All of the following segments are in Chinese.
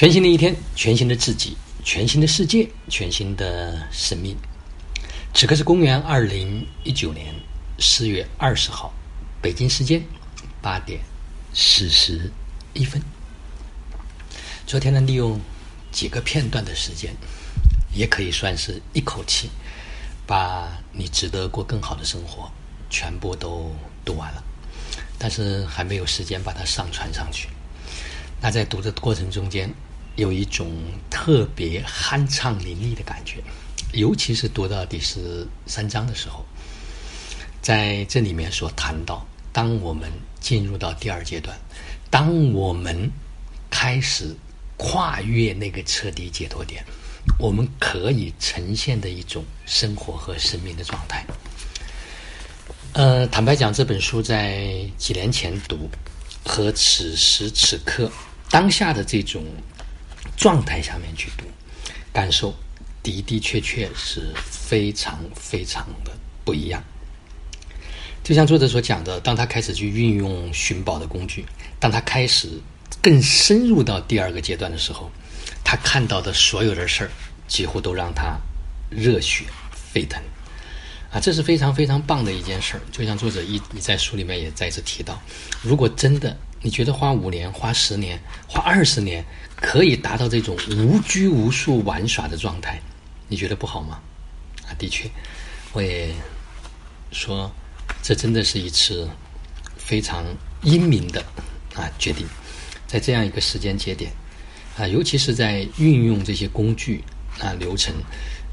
全新的一天，全新的自己，全新的世界，全新的生命。此刻是公元二零一九年四月二十号，北京时间八点四十一分。昨天呢，利用几个片段的时间，也可以算是一口气把你值得过更好的生活全部都读完了，但是还没有时间把它上传上去。那在读的过程中间，有一种特别酣畅淋漓的感觉，尤其是读到第十三章的时候，在这里面所谈到，当我们进入到第二阶段，当我们开始跨越那个彻底解脱点，我们可以呈现的一种生活和生命的状态。呃，坦白讲，这本书在几年前读，和此时此刻。当下的这种状态下面去读，感受的的确确是非常非常的不一样。就像作者所讲的，当他开始去运用寻宝的工具，当他开始更深入到第二个阶段的时候，他看到的所有的事儿，几乎都让他热血沸腾。啊，这是非常非常棒的一件事儿。就像作者一你在书里面也再次提到，如果真的。你觉得花五年、花十年、花二十年，可以达到这种无拘无束玩耍的状态，你觉得不好吗？啊，的确，我也说，这真的是一次非常英明的啊决定，在这样一个时间节点啊，尤其是在运用这些工具啊流程、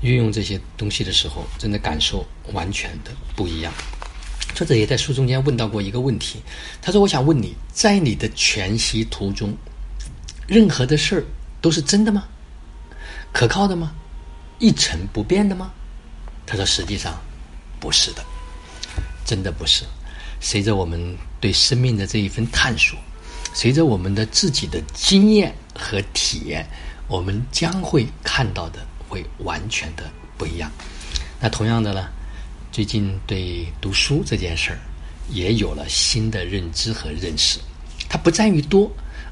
运用这些东西的时候，真的感受完全的不一样。作者也在书中间问到过一个问题，他说：“我想问你，在你的全息图中，任何的事儿都是真的吗？可靠的吗？一成不变的吗？”他说：“实际上不是的，真的不是。随着我们对生命的这一份探索，随着我们的自己的经验和体验，我们将会看到的会完全的不一样。那同样的呢？”最近对读书这件事儿也有了新的认知和认识，它不在于多，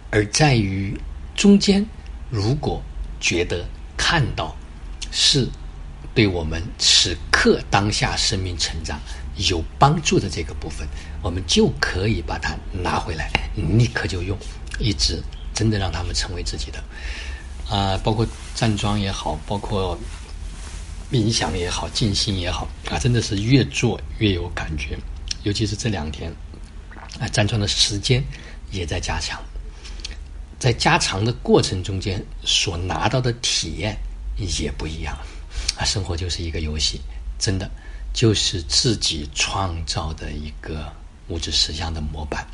而在于中间。如果觉得看到是对我们此刻当下生命成长有帮助的这个部分，我们就可以把它拿回来，立刻就用，一直真的让他们成为自己的。啊，包括站桩也好，包括。冥想也好，静心也好啊，真的是越做越有感觉。尤其是这两天啊，站桩的时间也在加强，在加长的过程中间所拿到的体验也不一样啊。生活就是一个游戏，真的就是自己创造的一个物质实相的模板。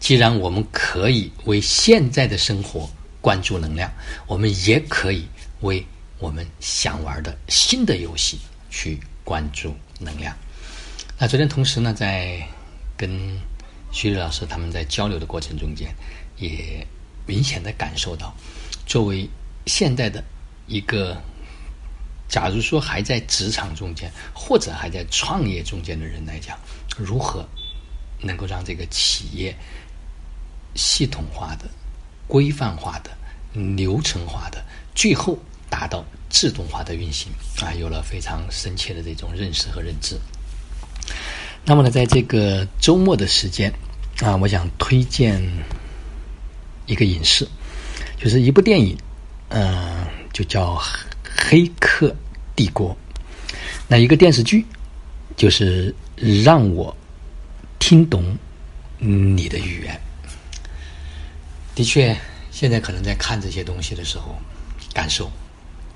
既然我们可以为现在的生活关注能量，我们也可以为。我们想玩的新的游戏，去关注能量。那昨天同时呢，在跟徐丽老师他们在交流的过程中间，也明显的感受到，作为现在的一个，假如说还在职场中间或者还在创业中间的人来讲，如何能够让这个企业系统化的、规范化的、流程化的，最后。达到自动化的运行啊，有了非常深切的这种认识和认知。那么呢，在这个周末的时间啊，我想推荐一个影视，就是一部电影，嗯，就叫《黑客帝国》。那一个电视剧，就是让我听懂你的语言。的确，现在可能在看这些东西的时候，感受。